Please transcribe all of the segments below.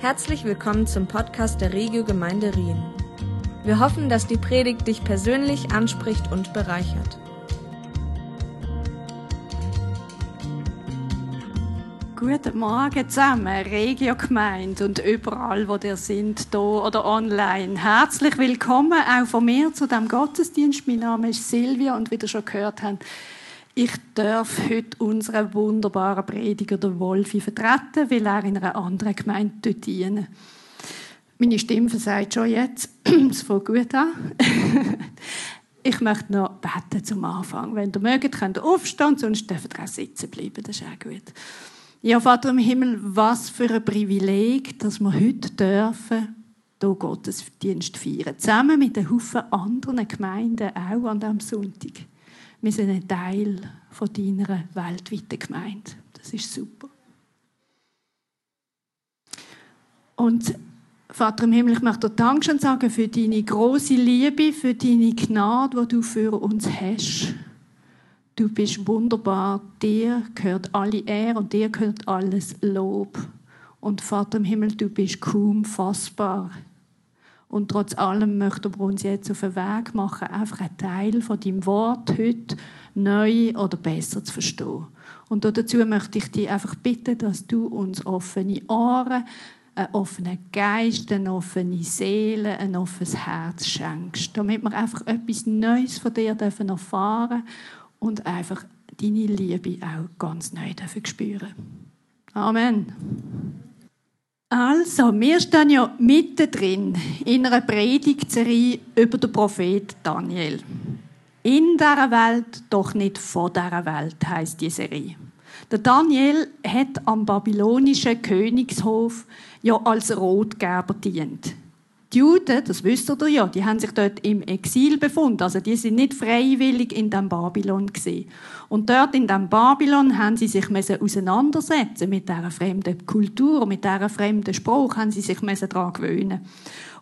Herzlich willkommen zum Podcast der Regio Gemeinde Rien. Wir hoffen, dass die Predigt dich persönlich anspricht und bereichert. Guten Morgen zusammen, Regio Gemeinde und überall, wo ihr sind, hier oder online. Herzlich willkommen auch von mir zu dem Gottesdienst. Mein Name ist Silvia und wie ihr schon gehört habt, ich darf heute unseren wunderbaren Prediger, der Wolfi, vertreten, weil er in einer anderen Gemeinde dienen Meine Stimme versagt schon jetzt. Es fängt gut an. ich möchte noch beten zum Anfang. Wenn ihr mögt, könnt ihr aufstehen, sonst dürft ihr auch sitzen bleiben. Das ist auch gut. Ja, Vater im Himmel, was für ein Privileg, dass wir heute dürfen hier Gottesdienst feiern. Zusammen mit einem Haufen anderen Gemeinden, auch an diesem Sonntag. Wir sind ein Teil von deiner weltweiten Gemeinde. Das ist super. Und Vater im Himmel, ich möchte dir Dankeschön sagen für deine große Liebe, für deine Gnade, die du für uns hast. Du bist wunderbar. Dir gehört alle Ehre und dir gehört alles Lob. Und Vater im Himmel, du bist kaum fassbar. Und trotz allem möchten wir uns jetzt auf den Weg machen, einfach einen Teil von deinem Wort heute neu oder besser zu verstehen. Und dazu möchte ich dich einfach bitten, dass du uns offene Ohren, einen offenen Geist, eine offene Seele, ein offenes Herz schenkst, damit wir einfach etwas Neues von dir erfahren dürfen und einfach deine Liebe auch ganz neu dürfen spüren. Amen. Also, wir stehen ja mittendrin in einer Predigtserie über den Prophet Daniel. In dieser Welt, doch nicht vor dieser Welt, heißt die Serie. Der Daniel hat am babylonischen Königshof ja als Rotgeber dient. Die Juden, das wisst ihr ja, die haben sich dort im Exil befunden. Also die sind nicht freiwillig in dem Babylon gesehen. Und dort in dem Babylon haben sie sich auseinandersetzen mit dieser fremden Kultur, mit dieser fremden Spruch, haben sie sich daran gewöhnen.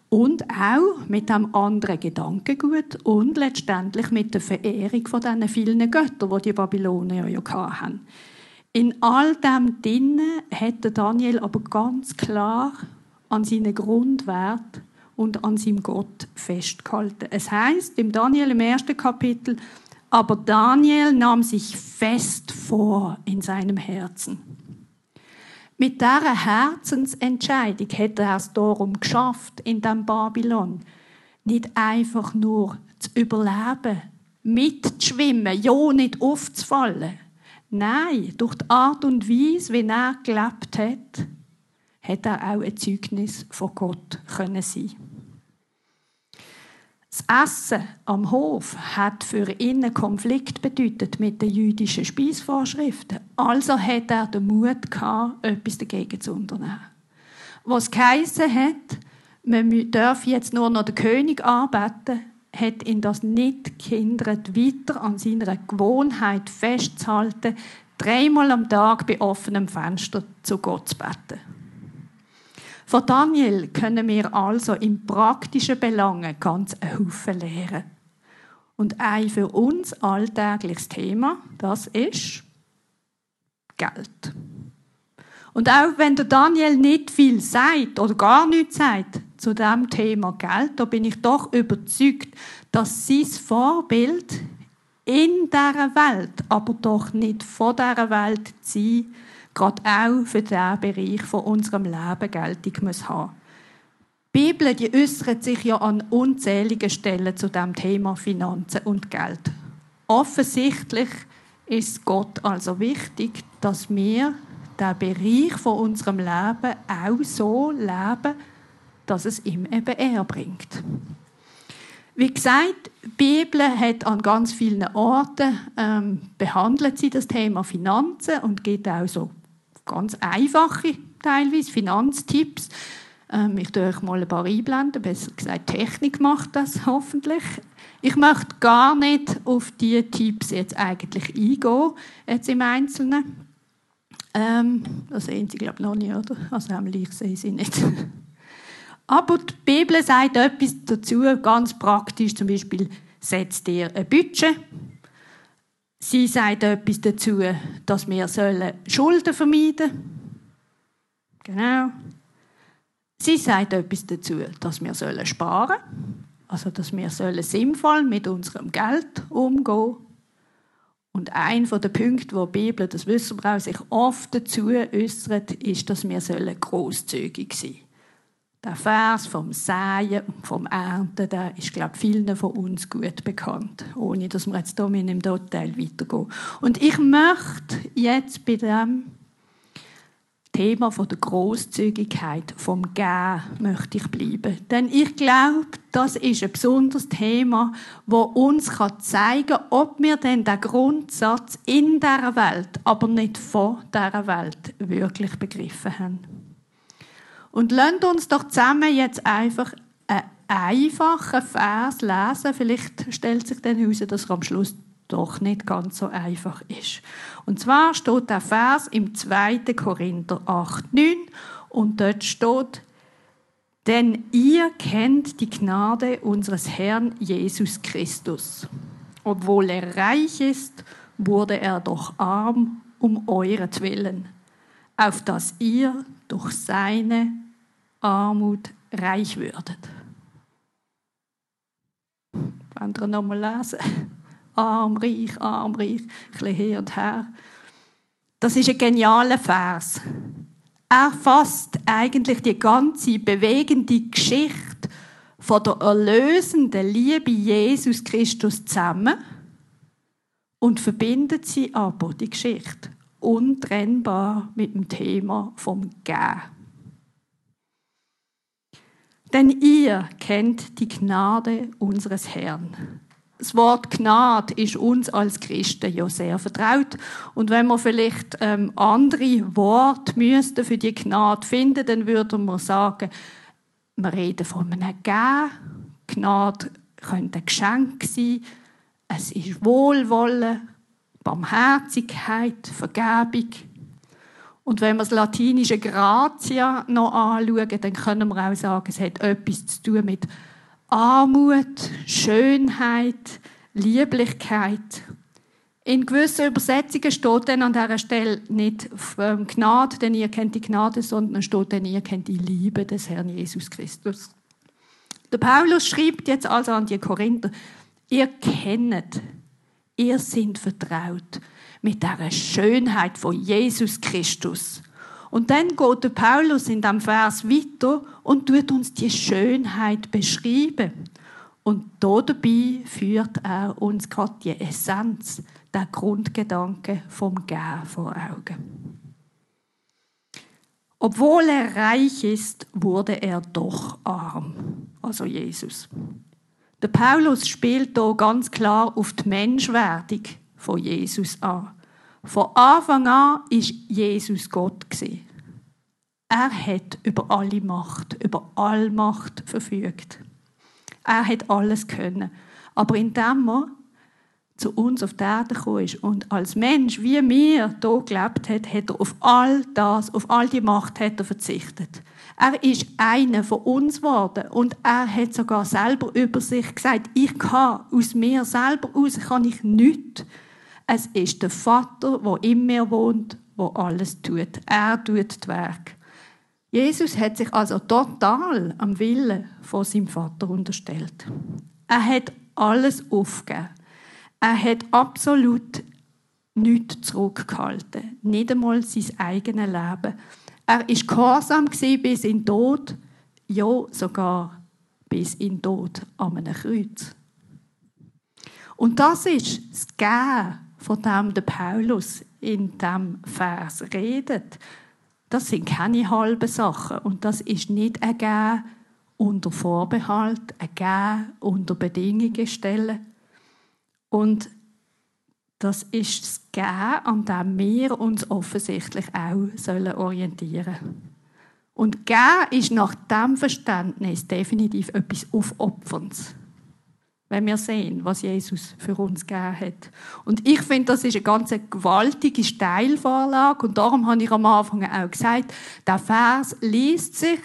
Und auch mit dem anderen Gedankengut und letztendlich mit der Verehrung von diesen vielen Göttern, die die Babylonier ja hatten. In all dem Dinne hätte Daniel aber ganz klar an seinen Grundwert und an seinem Gott festgehalten. Es heißt im Daniel im ersten Kapitel, aber Daniel nahm sich fest vor in seinem Herzen. Mit dieser Herzensentscheidung hätte er es darum geschafft, in dem Babylon nicht einfach nur zu überleben, mitzuschwimmen, ja nicht aufzufallen. Nein, durch die Art und Weise, wie er gelebt hat, hätte er auch ein Zeugnis von Gott können sein. Das Essen am Hof hat für ihn einen Konflikt bedeutet mit den jüdischen Speisvorschriften. Also hat er den Mut gehabt, etwas dagegen zu unternehmen. Was geheissen hat, man darf jetzt nur noch den König arbeiten, hat ihn das nicht gehindert, weiter an seiner Gewohnheit festzuhalten, dreimal am Tag bei offenem Fenster zu Gott zu beten. Von Daniel können wir also im praktischen Belangen ganz einen Haufen lernen. Und ein für uns alltägliches Thema, das ist Geld. Und auch wenn der Daniel nicht viel sagt oder gar nichts sagt zu dem Thema Geld, da bin ich doch überzeugt, dass sein Vorbild in dieser Welt, aber doch nicht vor dieser Welt sein, gerade auch für diesen Bereich von unserem Leben Geltung muss haben. Die Bibel die äußert sich ja an unzähligen Stellen zu dem Thema Finanzen und Geld. Offensichtlich ist Gott also wichtig, dass wir den Bereich von unserem Leben auch so leben, dass es ihm eben er bringt. Wie gesagt, die Bibel hat an ganz vielen Orten ähm, behandelt sie das Thema Finanzen und geht auch so ganz einfache teilweise Finanztipps. Ähm, ich tue euch mal ein paar einblenden, besser gesagt Technik macht das hoffentlich. Ich möchte gar nicht auf diese Tipps jetzt eigentlich eingehen, jetzt im Einzelnen. Ähm, das sehen Sie, glaube ich, noch nicht, oder? Also ich sehe sie nicht. Aber die Bibel sagt etwas dazu, ganz praktisch, zum Beispiel, setzt dir ein Budget Sie sagt etwas dazu, dass wir Schulden vermeiden sollen. Genau. Sie sagt etwas dazu, dass wir sparen sollen, also dass wir sinnvoll mit unserem Geld umgehen sollen. Und ein der Punkte, wo die Bibel, das wissen wir auch, sich oft dazu äußert, ist, dass wir großzügig sein sollen. Der Vers vom Säen und vom Ernten, der ist, glaube ich, vielen von uns gut bekannt, ohne dass wir jetzt hier in dem Detail weitergehen. Und ich möchte jetzt bei dem Thema von der Großzügigkeit, vom Gehen möchte ich bleiben. Denn ich glaube, das ist ein besonderes Thema, wo uns zeigen kann, ob wir denn den Grundsatz in dieser Welt, aber nicht vor dieser Welt, wirklich begriffen haben. Und lasst uns doch zusammen jetzt einfach einen einfachen Vers lesen. Vielleicht stellt sich dann heraus, dass er am Schluss doch nicht ganz so einfach ist. Und zwar steht der Vers im 2. Korinther 8, 9 und dort steht, denn ihr kennt die Gnade unseres Herrn Jesus Christus. Obwohl er reich ist, wurde er doch arm um euretwillen, auf dass ihr durch seine Armut reich würdet. Wenn ihr nochmal lesen arm, reich, arm, reich, ein bisschen her und her. Das ist ein genialer Vers. Er fasst eigentlich die ganze bewegende Geschichte von der erlösenden Liebe Jesus Christus zusammen und verbindet sie aber, die Geschichte, untrennbar mit dem Thema vom Gehen. Denn ihr kennt die Gnade unseres Herrn das Wort Gnade ist uns als Christen ja sehr vertraut. Und wenn wir vielleicht ähm, andere Worte müssten für die Gnade finden, dann würden wir sagen, wir reden von einem Gehen. Gnade könnte ein Geschenk sein. Es ist Wohlwollen, Barmherzigkeit, Vergebung. Und wenn wir das latinische Gratia noch anschauen, dann können wir auch sagen, es hat etwas zu tun mit Armut, Schönheit, Lieblichkeit. In gewissen Übersetzungen steht dann an dieser Stelle nicht ähm, Gnade, denn ihr kennt die Gnade, sondern steht dann, ihr kennt die Liebe des Herrn Jesus Christus. Der Paulus schreibt jetzt also an die Korinther, ihr kennt, ihr seid vertraut mit der Schönheit von Jesus Christus. Und dann geht der Paulus in dem Vers weiter und tut uns die Schönheit beschreiben. Und dabei führt er uns gerade die Essenz, der Grundgedanke vom Gehen vor Augen. Obwohl er reich ist, wurde er doch arm. Also Jesus. Der Paulus spielt hier ganz klar auf die Menschwerdung von Jesus an. Von Anfang an ist Jesus Gott Er hat über alle Macht, über all Macht verfügt. Er hat alles können. Aber indem er zu uns auf die Erde gekommen ist und als Mensch, wie wir hier gelebt hat, hat er auf all das, auf all die Macht hat er verzichtet. Er ist einer von uns geworden und er hat sogar selber über sich gesagt, ich kann aus mir selber aus kann ich nichts. Es ist der Vater, der in mir wohnt, der alles tut. Er tut das Werk. Jesus hat sich also total am Willen von seinem Vater unterstellt. Er hat alles aufgegeben. Er hat absolut nichts zurückgehalten. Nicht einmal sein eigenes Leben. Er ist gehorsam bis in den Tod, ja sogar bis in den Tod an einem Kreuz. Und das ist das Gehen von dem der Paulus in dem Vers redet. Das sind keine halben Sachen und das ist nicht ein Gehen unter Vorbehalt, ein Gehen unter Bedingungen stellen. Und das ist das Gehen, an dem wir uns offensichtlich auch sollen orientieren sollen. Und Gehen ist nach dem Verständnis definitiv etwas Aufopferns wenn wir sehen, was Jesus für uns gegeben hat. Und ich finde, das ist eine ganz gewaltige Steilvorlage und darum habe ich am Anfang auch gesagt, der Vers liest sich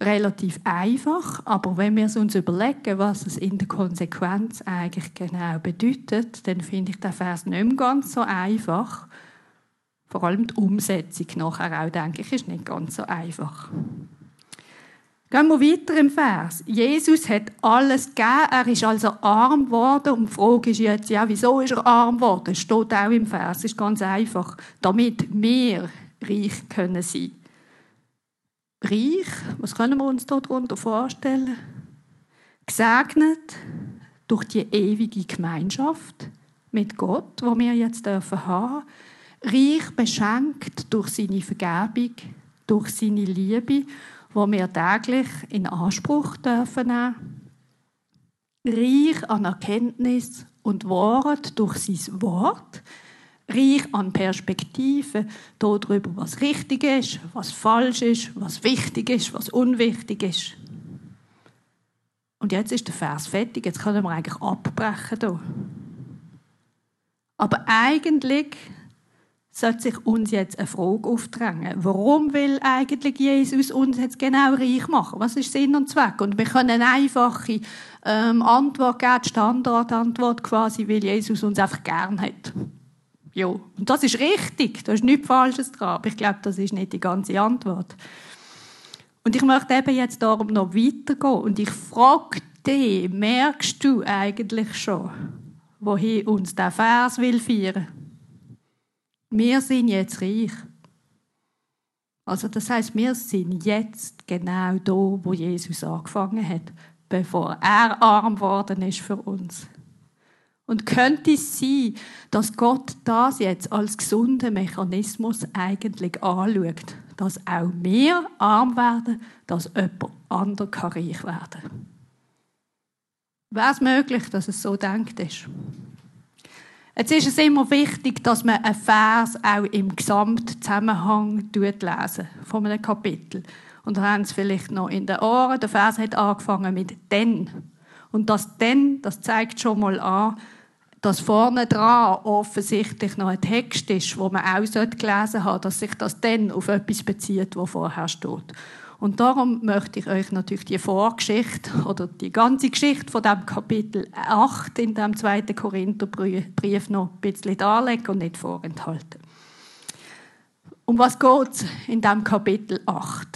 relativ einfach, aber wenn wir uns überlegen, was es in der Konsequenz eigentlich genau bedeutet, dann finde ich der Vers nicht mehr ganz so einfach. Vor allem die Umsetzung nachher auch, denke ich, ist nicht ganz so einfach. Gehen wir weiter im Vers. Jesus hat alles gegeben, er ist also arm geworden. Und die Frage ist jetzt, ja, wieso ist er arm geworden? Das steht auch im Vers. Das ist ganz einfach. Damit wir reich können sein. Reich, was können wir uns darunter vorstellen? Gesegnet durch die ewige Gemeinschaft mit Gott, wo wir jetzt dürfen haben. Reich beschenkt durch seine Vergebung, durch seine Liebe wo wir täglich in Anspruch dürfen. Reich an Erkenntnis und Wort durch sein Wort. Reich an Perspektiven darüber, was richtig ist, was falsch ist, was wichtig ist, was unwichtig ist. Und jetzt ist der Vers fertig, jetzt können wir eigentlich abbrechen. Hier. Aber eigentlich sollte sich uns jetzt eine Frage aufdrängen. Warum will eigentlich Jesus uns jetzt genau reich machen? Was ist Sinn und Zweck? Und wir können eine einfache ähm, Antwort geben, die Standardantwort quasi, weil Jesus uns einfach gern hat. Ja, und das ist richtig, da ist nichts Falsches dran, aber ich glaube, das ist nicht die ganze Antwort. Und ich möchte eben jetzt darum noch weitergehen und ich frage dich, merkst du eigentlich schon, wohin uns der Vers will führen? Wir sind jetzt reich. Also das heißt, wir sind jetzt genau da, wo Jesus angefangen hat, bevor er arm worden ist für uns. Und könnte es sein, dass Gott das jetzt als gesunden Mechanismus eigentlich anschaut, dass auch wir arm werden, dass jemand anderes reich werden kann? Wäre es möglich, dass es so denkt ist? Jetzt ist es immer wichtig, dass man einen Vers auch im Gesamtzusammenhang lesen von einem Kapitel. Und haben Sie vielleicht noch in den Ohren, der Vers hat angefangen mit «denn». Und das «denn», das zeigt schon mal an, dass vorne dran offensichtlich noch ein Text ist, wo man auch gelesen haben dass sich das «denn» auf etwas bezieht, was vorher steht. Und darum möchte ich euch natürlich die Vorgeschichte oder die ganze Geschichte von dem Kapitel 8 in dem zweiten Korintherbrief noch ein bisschen darlegen und nicht vorenthalten. Um was geht es in dem Kapitel 8?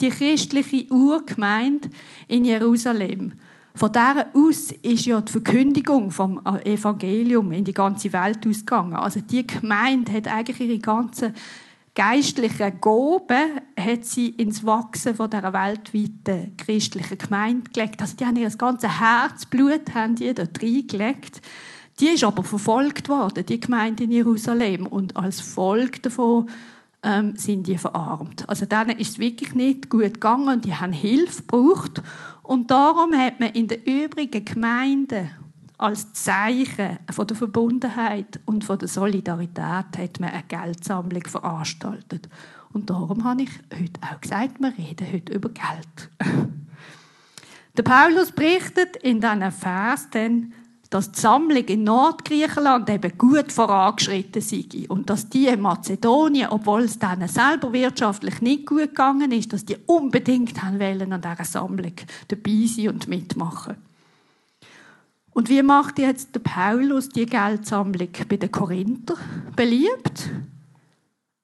Die christliche Urgemeinde in Jerusalem. Von der aus ist ja die Verkündigung vom Evangelium in die ganze Welt ausgegangen. Also die Gemeinde hat eigentlich ihre ganze geistlichen Gaben hat sie ins Wachsen von der weltweiten christlichen Gemeinde gelegt. Also die haben ihr ganze Herzblut haben die dort reingelegt. Die ist aber verfolgt worden, die Gemeinde in Jerusalem. Und als Folge davon ähm, sind die verarmt. Also denen ist es wirklich nicht gut gegangen und die haben Hilfe gebraucht. Und darum hat man in den übrigen Gemeinden als Zeichen von der Verbundenheit und von der Solidarität hat man eine Geldsammlung veranstaltet. Und darum habe ich heute auch gesagt, wir reden heute über Geld. Der Paulus berichtet in diesen Vers dann, dass die Sammlung in Nordgriechenland eben gut vorangeschritten sei und dass die in Mazedonien, obwohl es denen selber wirtschaftlich nicht gut gegangen ist, dass die unbedingt haben wollen an dieser Sammlung dabei sein und mitmachen. Und wie macht jetzt der Paulus die Geldsammlung bei den Korinther beliebt?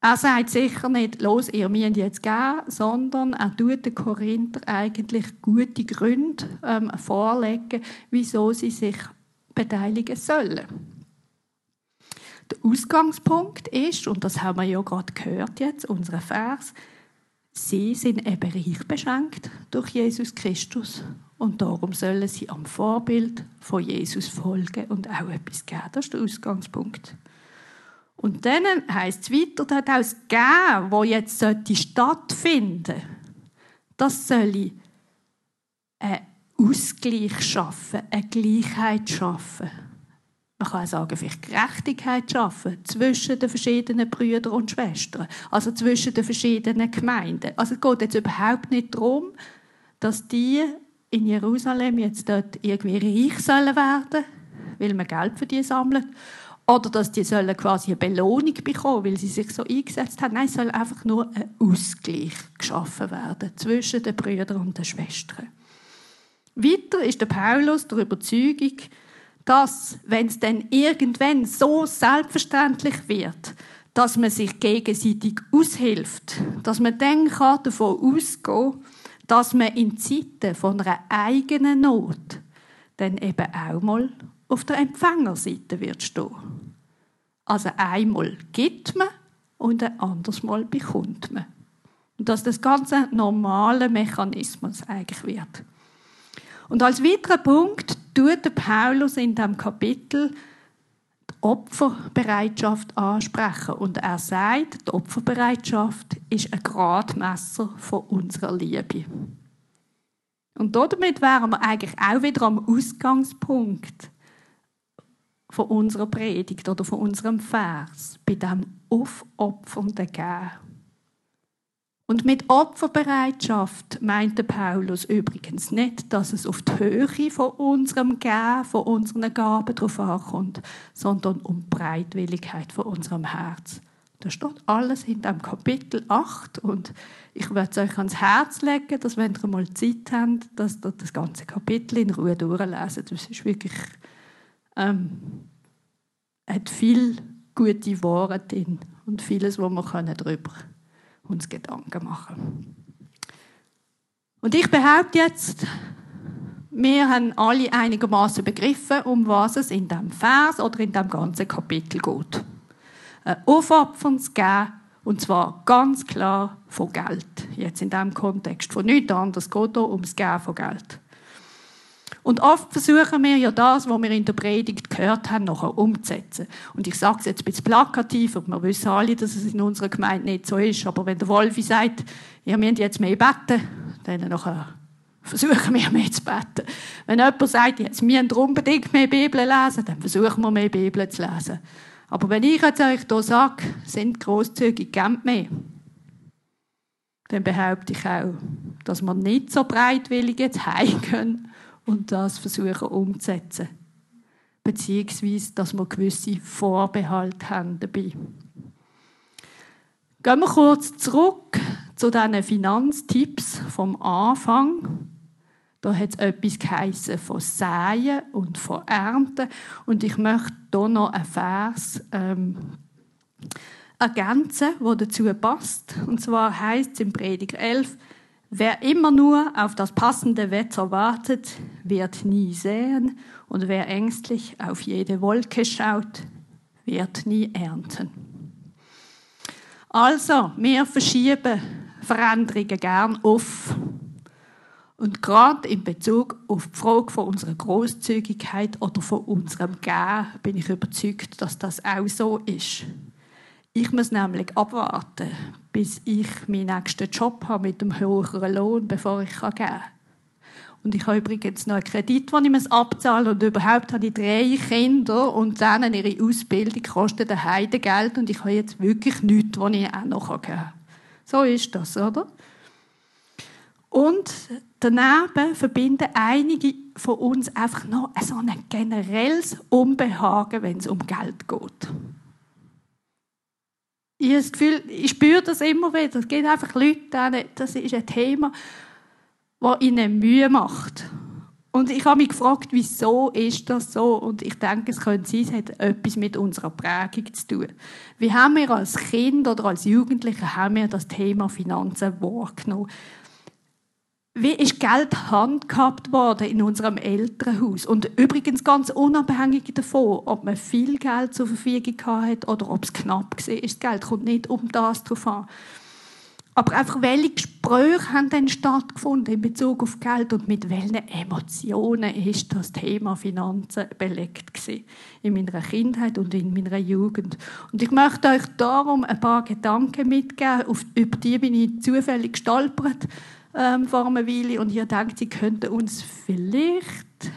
Er sagt sicher nicht, los, ihr müsst jetzt gehen, sondern er tut den Korinther eigentlich gute Gründe ähm, vorlegen, wieso sie sich beteiligen sollen. Der Ausgangspunkt ist, und das haben wir ja gerade gehört jetzt, unsere Vers, sie sind eben reich beschränkt durch Jesus Christus und darum sollen sie am Vorbild von Jesus folgen und auch etwas geben. Das ist der Ausgangspunkt. Und dann heißt es weiter, dass das Geben, das jetzt stattfinden sollte, das soll einen Ausgleich schaffen, eine Gleichheit schaffen. Man kann auch sagen, vielleicht Gerechtigkeit schaffen zwischen den verschiedenen Brüdern und Schwestern, also zwischen den verschiedenen Gemeinden. Also es geht jetzt überhaupt nicht darum, dass die in Jerusalem jetzt dort irgendwie reich sollen werden, weil man Geld für die sammelt. Oder dass die sollen quasi eine Belohnung bekommen, weil sie sich so eingesetzt haben. Nein, es soll einfach nur ein Ausgleich geschaffen werden zwischen den Brüdern und den Schwestern. Weiter ist der Paulus der Überzeugung, dass, wenn es dann irgendwann so selbstverständlich wird, dass man sich gegenseitig aushilft, dass man dann davon ausgehen kann, dass man in Zeiten von einer eigenen Not dann eben auch mal auf der Empfängerseite wird stehen. Also einmal gibt man und ein anderes Mal bekommt man. Und dass das ganze normale Mechanismus eigentlich wird. Und als weiterer Punkt tut Paulus in dem Kapitel Opferbereitschaft ansprechen. Und er sagt, die Opferbereitschaft ist ein Gradmesser von unserer Liebe. Und damit wären wir eigentlich auch wieder am Ausgangspunkt von unserer Predigt oder von unserem Vers, bei dem aufopfernden Gehen. Und mit Opferbereitschaft meinte Paulus übrigens nicht, dass es auf die Höhe von unserem Gehen, von unseren Gaben drauf ankommt, sondern um die Breitwilligkeit von unserem Herz. Das steht alles in dem Kapitel 8 und ich werde es euch ans Herz legen, dass wenn ihr mal Zeit habt, dass ihr das ganze Kapitel in Ruhe durchlesen. Das ist wirklich ähm, hat viel gute Worte drin und vieles, wo wir darüber uns Gedanken machen. Und ich behaupte jetzt, wir haben alle einigermaßen begriffen, um was es in dem Vers oder in dem ganzen Kapitel geht. Ein Aufopfern zu geben, und zwar ganz klar von Geld. Jetzt in diesem Kontext von nichts anderes geht es ums Geben von Geld. Und oft versuchen wir ja das, was wir in der Predigt gehört haben, nachher umzusetzen. Und ich sage es jetzt ein bisschen plakativer, wir wissen alle, dass es in unserer Gemeinde nicht so ist, aber wenn der Wolfi sagt, ihr müsst jetzt mehr beten, dann nachher versuchen wir mehr zu beten. Wenn jemand sagt, jetzt müsst unbedingt mehr Bibel lesen, dann versuchen wir mehr Bibel zu lesen. Aber wenn ich jetzt euch hier sage, sind grosszügig, gebt mehr, dann behaupte ich auch, dass wir nicht so breitwillig jetzt heimgehen und das versuchen umzusetzen. Beziehungsweise, dass wir gewisse Vorbehalte haben dabei. Gehen wir kurz zurück zu diesen Finanztipps vom Anfang. Da hat es etwas geheissen von Säen und von Ernten. Und ich möchte hier noch einen Vers ähm, ergänzen, der dazu passt. Und zwar heißt es im Prediger 11, Wer immer nur auf das passende Wetter wartet, wird nie säen, und wer ängstlich auf jede Wolke schaut, wird nie ernten. Also, wir verschieben Veränderungen gern auf. Und gerade in Bezug auf die Frage von unserer Großzügigkeit oder von unserem Gehen bin ich überzeugt, dass das auch so ist. Ich muss nämlich abwarten, bis ich meinen nächsten Job habe mit einem höheren Lohn, bevor ich geben kann. Und ich habe übrigens noch einen Kredit, den ich abzahlen muss. Und überhaupt habe ich drei Kinder und denen ihre Ausbildung kostet ein Heidegeld. Und ich habe jetzt wirklich nichts, was ich auch noch geben kann. So ist das, oder? Und daneben verbinden einige von uns einfach noch so ein generelles Unbehagen, wenn es um Geld geht ich habe das Gefühl, ich spüre das immer wieder. Es gibt einfach Leute, das ist ein Thema, das ihnen Mühe macht. Und ich habe mich gefragt, wieso ist das so? Und ich denke, es könnte sein, es hat etwas mit unserer Prägung zu tun. Wie haben wir als Kind oder als Jugendliche haben wir das Thema Finanzen wahrgenommen? Wie ist Geld handhabt worden in unserem Elternhaus? Und übrigens ganz unabhängig davon, ob man viel Geld zur Verfügung hat oder ob es knapp war. Das Geld kommt nicht um das drauf an. Aber einfach, welche Gespräche haben denn stattgefunden in Bezug auf Geld und mit welchen Emotionen ist das Thema Finanzen belegt gewesen? In meiner Kindheit und in meiner Jugend. Und ich möchte euch darum ein paar Gedanken mitgeben, über die bin ich zufällig gestolpert ähm, vor einer Weile und ich denkt, sie könnten uns vielleicht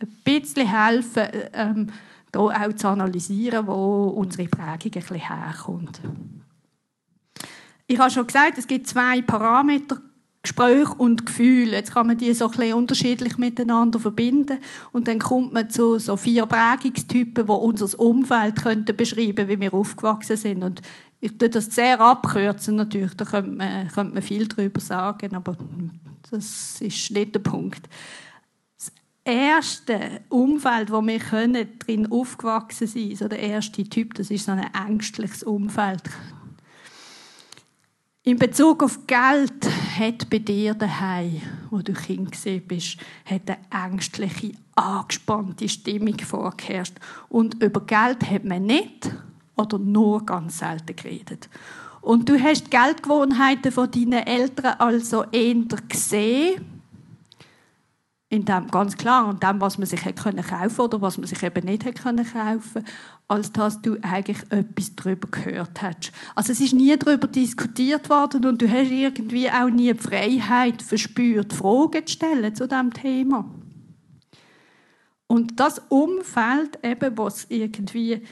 ein bisschen helfen, ähm, da auch zu analysieren, wo unsere Prägung ein bisschen herkommt. Ich habe schon gesagt, es gibt zwei Parameter, Gespräch und Gefühl. Jetzt kann man die so ein unterschiedlich miteinander verbinden und dann kommt man zu so vier Prägungstypen, die unser Umfeld könnten beschreiben, wie wir aufgewachsen sind. Und ich tue das sehr abkürzen natürlich, da könnte man, könnte man viel darüber sagen, aber das ist nicht der Punkt. Das erste Umfeld, wo wir können, drin aufgewachsen sind, so der erste Typ, das ist so ein ängstliches Umfeld. In Bezug auf Geld hat bei dir daheim, wo du Kind bist, eine ängstliche, angespannte Stimmung vorgeherrscht. Und über Geld hat man nicht oder nur ganz selten geredet. Und du hast die Geldgewohnheiten von deinen Eltern also eher gesehen in dem, ganz klar, und dem, was man sich hätte können kaufen oder was man sich eben nicht hätte können kaufen, als dass du eigentlich etwas darüber gehört hast. Also es ist nie darüber diskutiert worden und du hast irgendwie auch nie die Freiheit verspürt, Fragen zu stellen zu diesem Thema. Und das Umfeld, eben, was irgendwie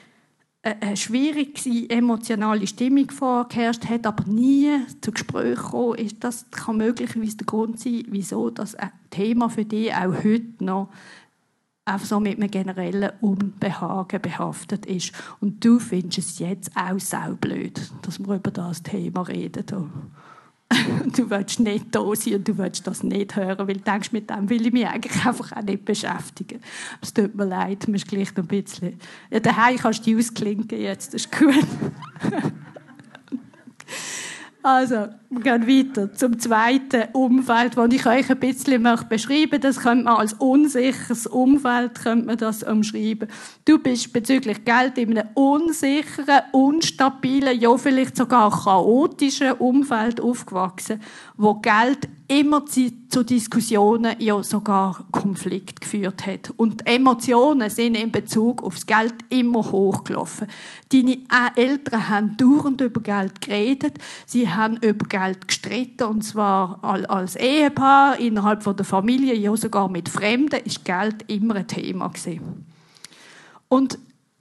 eine schwierige emotionale Stimmung vorgeherrscht hat, aber nie zu Gesprächen gekommen ist, das kann möglicherweise der Grund sein, wieso das ein Thema für dich auch heute noch einfach so mit einem generellen Unbehagen behaftet ist. Und du findest es jetzt auch saublöd, dass wir über das Thema reden. du willst nicht da sein und du willst das nicht hören, weil du denkst, mit dem will ich mich eigentlich einfach auch nicht beschäftigen. Es tut mir leid, man ist gleich noch ein bisschen... Ja, daheim kannst du die ausklinken jetzt, das ist gut. Also, wir gehen weiter zum zweiten Umfeld, das ich euch ein bisschen beschreiben möchte. Das könnte man als unsicheres Umfeld könnte man das umschreiben. Du bist bezüglich Geld in einem unsicheren, unstabilen, ja vielleicht sogar chaotischen Umfeld aufgewachsen, wo Geld immer zu Diskussionen, ja sogar Konflikt geführt hat. Und Emotionen sind in Bezug aufs Geld immer hochgelaufen. Deine Eltern haben dauernd über Geld geredet, sie haben über Geld gestritten, und zwar als Ehepaar, innerhalb der Familie, ja sogar mit Fremden, ist Geld immer ein Thema gewesen. Und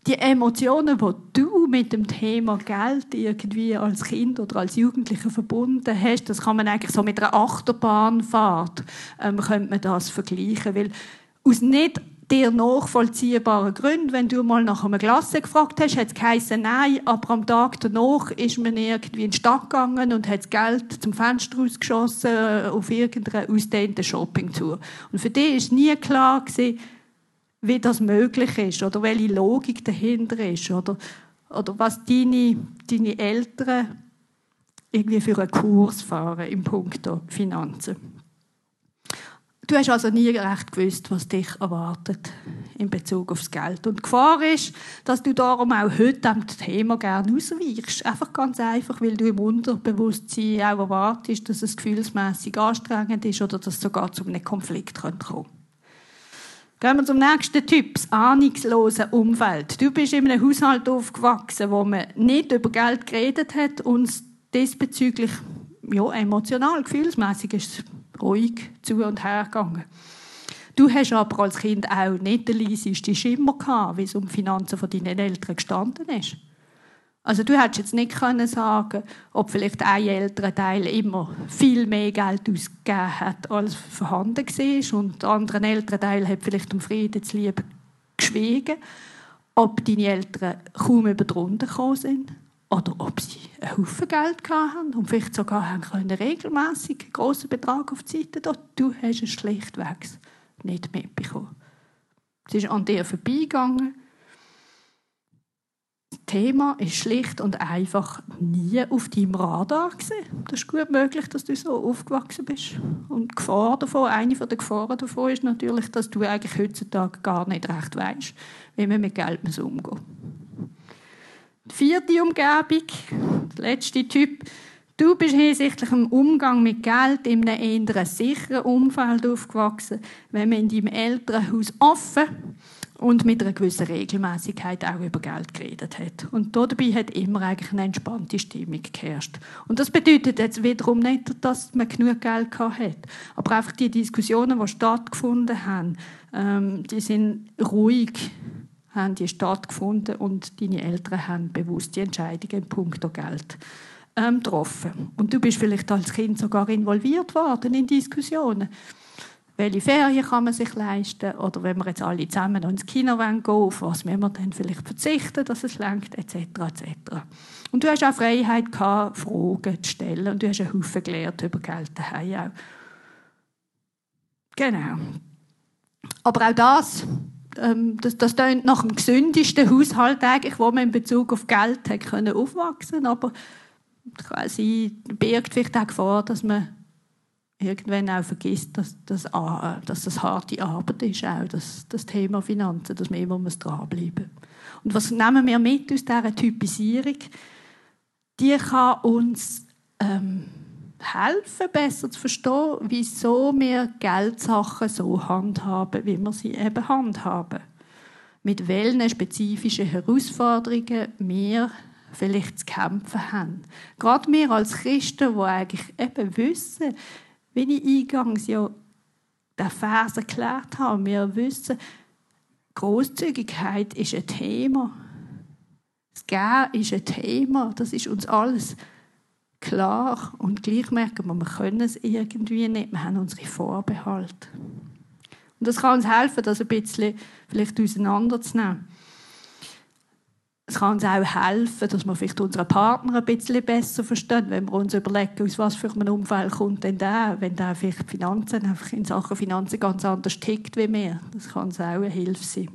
die Emotionen, die du mit dem Thema Geld irgendwie als Kind oder als Jugendlicher verbunden hast, das kann man eigentlich so mit einer Achterbahnfahrt ähm, könnte man das vergleichen, weil aus nicht dir nachvollziehbaren Gründen, wenn du mal nach einer Klasse gefragt hast, hat es geheißen, nein, aber am Tag danach ist man irgendwie in die Stadt gegangen und hat das Geld zum Fenster rausgeschossen auf irgendeine ausdehnte Shoppingtour. Und für dich ist nie klar gewesen, wie das möglich ist oder welche Logik dahinter ist oder, oder was deine, deine Eltern irgendwie für einen Kurs fahren im Punkt Finanzen. Du hast also nie recht gewusst, was dich erwartet in Bezug aufs Geld. Und die Gefahr ist, dass du darum auch heute am Thema gerne ausweichst. Einfach ganz einfach, weil du im Unterbewusstsein auch erwartest, dass es gefühlsmässig anstrengend ist oder dass es sogar zu einem Konflikt kommen könnte. Gehen wir zum nächsten Typ, das ahnungslose Umfeld. Du bist in einem Haushalt aufgewachsen, wo man nicht über Geld geredet hat und diesbezüglich ja, emotional, gefühlsmässig ist ruhig zu und her gegangen. Du hast aber als Kind auch nicht den leisesten Schimmer gehabt, wie es um die Finanzen deiner Eltern gestanden ist. Also du hättest jetzt nicht können sagen, ob vielleicht ein älterer Teil immer viel mehr Geld ausgegeben hat, als vorhanden war und der andere ältere Teil hat vielleicht um Frieden zu lieben geschwiegen, ob deine Eltern kaum über die Runde gekommen sind oder ob sie einen Haufen Geld hatten und vielleicht sogar regelmässig einen grossen Betrag auf die Seite tun. Du hast es schlichtweg nicht mitbekommen. Es ist an dir vorbeigegangen Thema ist schlicht und einfach nie auf deinem Radar gewesen. Das ist gut möglich, dass du so aufgewachsen bist. Und die Gefahr davon, eine der Gefahren davon ist natürlich, dass du eigentlich heutzutage gar nicht recht weißt, wie man mit Geld umgehen muss. Die vierte Umgebung, der letzte Typ, Du bist hinsichtlich dem Umgang mit Geld in einem eher sicheren Umfeld aufgewachsen, wenn man in deinem Elternhaus offen und mit einer gewissen Regelmäßigkeit auch über Geld geredet hat. Und dabei hat immer eigentlich eine entspannte Stimmung geherrscht. Und das bedeutet jetzt wiederum nicht, dass man genug Geld hat, aber einfach die Diskussionen, die stattgefunden haben, ähm, die sind ruhig haben die stattgefunden und deine Eltern haben bewusst die Entscheidungen in puncto Geld ähm, getroffen. Und du bist vielleicht als Kind sogar involviert worden in Diskussionen welche Ferien kann man sich leisten oder wenn wir jetzt alle zusammen ins Kino gehen wollen, auf was müssen wir dann vielleicht verzichten, dass es lenkt, etc. etc. Und du hast auch Freiheit gehabt, Fragen zu stellen und du hast einen Haufen gelernt über Geld daheim auch. Genau. Aber auch das, ähm, das, das klingt nach dem gesündesten Haushalt eigentlich, wo man in Bezug auf Geld hat können aufwachsen aber quasi birgt vielleicht auch Gefahr, dass man irgendwann auch vergisst, dass, dass, dass das harte Arbeit ist, auch das, das Thema Finanzen, dass man immer dranbleiben muss. Und was nehmen wir mit aus dieser Typisierung? Die kann uns ähm, helfen, besser zu verstehen, wieso wir Geldsachen so handhaben, wie wir sie eben handhaben. Mit welchen spezifischen Herausforderungen wir vielleicht zu kämpfen haben. Gerade wir als Christen, die eigentlich eben wissen, wie ich eingangs ja den Vers erklärt habe, wir wissen, Großzügigkeit ist ein Thema. Das Gehen ist ein Thema. Das ist uns alles klar. Und gleich merken wir, wir können es irgendwie nicht. Wir haben unsere Vorbehalte. Und das kann uns helfen, das ein bisschen vielleicht auseinanderzunehmen es kann uns auch helfen, dass wir vielleicht unseren Partner ein bisschen besser verstehen, wenn wir uns überlegen, aus was für einem Umfeld kommt denn der, wenn der vielleicht Finanzen, einfach in Sachen Finanzen ganz anders tickt wie wir. Das kann uns auch eine Hilfe sein.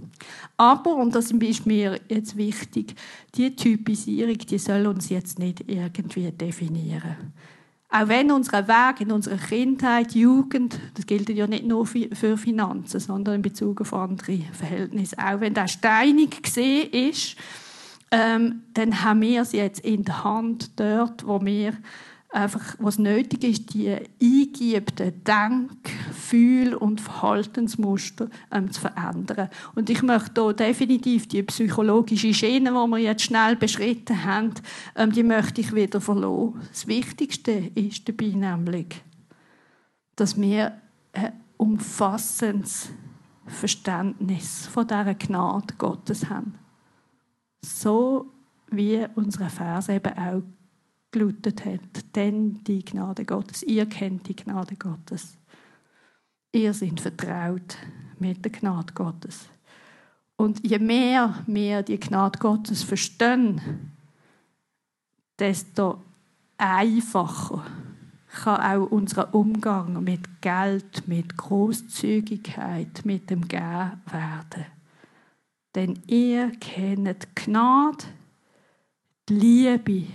Aber, und das ist mir jetzt wichtig, die Typisierung, die soll uns jetzt nicht irgendwie definieren. Auch wenn unser Weg in unserer Kindheit, Jugend, das gilt ja nicht nur für Finanzen, sondern in Bezug auf andere Verhältnisse, auch wenn der steinig gesehen ist, ähm, dann haben wir es jetzt in der Hand dort, wo wir einfach, was nötig ist, die eingeübten Denk-, Fühl- und Verhaltensmuster ähm, zu verändern. Und ich möchte hier definitiv die psychologische Schiene, die wir jetzt schnell beschritten haben, ähm, die möchte ich wieder verloren. Das Wichtigste ist dabei nämlich, dass wir ein umfassendes Verständnis von dieser Gnade Gottes haben. So wie unsere Vers eben auch gelautet hat. Denn die Gnade Gottes, ihr kennt die Gnade Gottes. Ihr seid vertraut mit der Gnade Gottes. Und je mehr wir die Gnade Gottes verstehen, desto einfacher kann auch unser Umgang mit Geld, mit Großzügigkeit, mit dem Gehen werden. Denn ihr kennt die Gnade, die Liebe,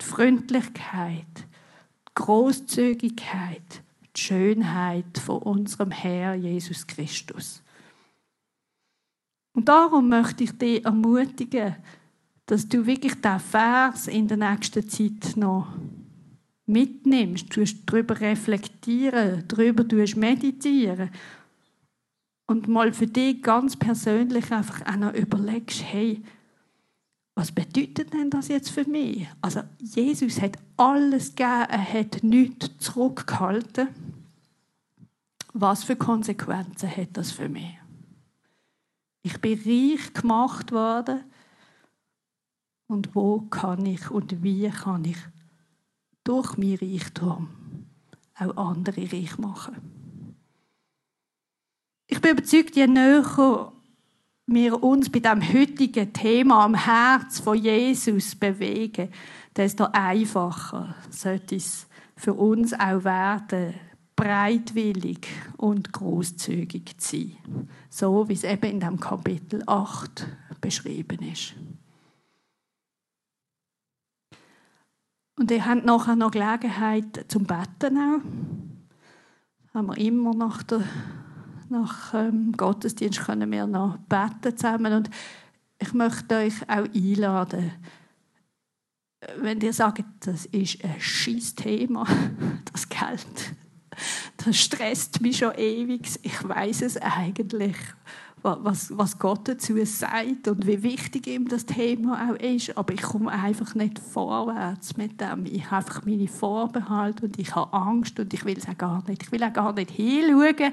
die Freundlichkeit, die Großzügigkeit, die Schönheit von unserem Herr Jesus Christus. Und darum möchte ich dich ermutigen, dass du wirklich diesen Vers in der nächsten Zeit noch mitnimmst, du darüber reflektieren, darüber meditieren und mal für dich ganz persönlich einfach auch noch überlegst, hey, was bedeutet denn das jetzt für mich? Also Jesus hat alles gegeben, er hat nichts zurückgehalten. Was für Konsequenzen hat das für mich? Ich bin reich gemacht worden und wo kann ich und wie kann ich durch mein Reichtum auch andere reich machen? Ich bin überzeugt, je näher wir uns bei dem heutigen Thema am Herz von Jesus bewegen, desto einfacher sollte es für uns auch werden, breitwillig und großzügig zu sein. So wie es eben in dem Kapitel 8 beschrieben ist. Und ihr habt nachher noch Gelegenheit zum Betten auch. Haben wir immer nach der nach ähm, Gottesdienst können wir noch beten zusammen. Und ich möchte euch auch einladen, wenn ihr sagt, das ist ein scheiß Thema, das Geld, das stresst mich schon ewig. Ich weiß es eigentlich, was, was Gott dazu sagt und wie wichtig ihm das Thema auch ist. Aber ich komme einfach nicht vorwärts mit dem. Ich habe einfach meine Vorbehalte und ich habe Angst und ich will es auch gar nicht. Ich will auch gar nicht hinschauen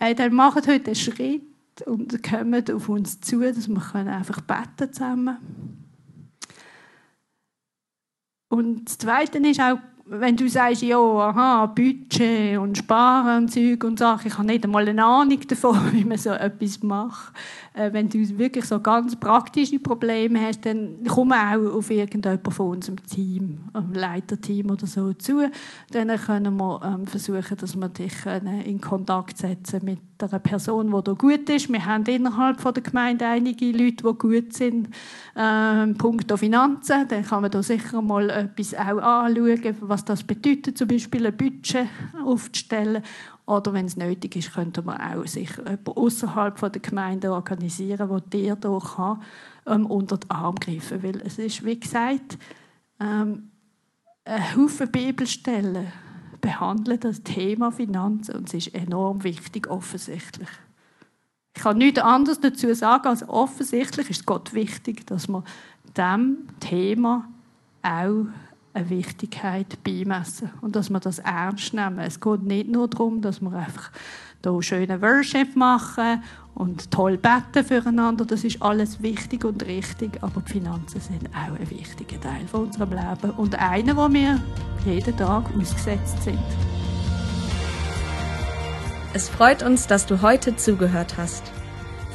äh, dann macht heute einen Schritt und kommt auf uns zu, dass wir einfach beten zusammen. Und das Zweite ist auch, wenn du sagst, ja, aha, Budget und Sparen und Zeug und Sachen, ich habe nicht einmal eine Ahnung davon, wie man so etwas macht. Äh, wenn du wirklich so ganz praktische Probleme hast, dann komm auch auf irgendjemanden von unserem Team, einem Leiterteam oder so zu. Dann können wir ähm, versuchen, dass wir dich äh, in Kontakt setzen mit einer Person, die da gut ist. Wir haben innerhalb von der Gemeinde einige Leute, die gut sind. Ähm, Punkt Finanzen, dann kann man da sicher mal etwas auch anschauen, was das bedeutet, zum Beispiel ein Budget aufzustellen. Oder wenn es nötig ist, könnte man auch sicher jemanden außerhalb der Gemeinde organisieren, der dir da kann, ähm, unter den Arm greifen Weil es ist, wie gesagt, ähm, ein Haufen Bibelstellen behandeln das Thema Finanzen und es ist enorm wichtig, offensichtlich. Ich kann nichts anderes dazu sagen, als offensichtlich ist es Gott wichtig, dass man dem Thema auch eine Wichtigkeit beimessen und dass wir das ernst nehmen. Es geht nicht nur darum, dass wir einfach hier schöne Worship machen und toll beten füreinander. Das ist alles wichtig und richtig, aber die Finanzen sind auch ein wichtiger Teil von unserem Leben und einer, wo wir jeden Tag ausgesetzt sind. Es freut uns, dass du heute zugehört hast.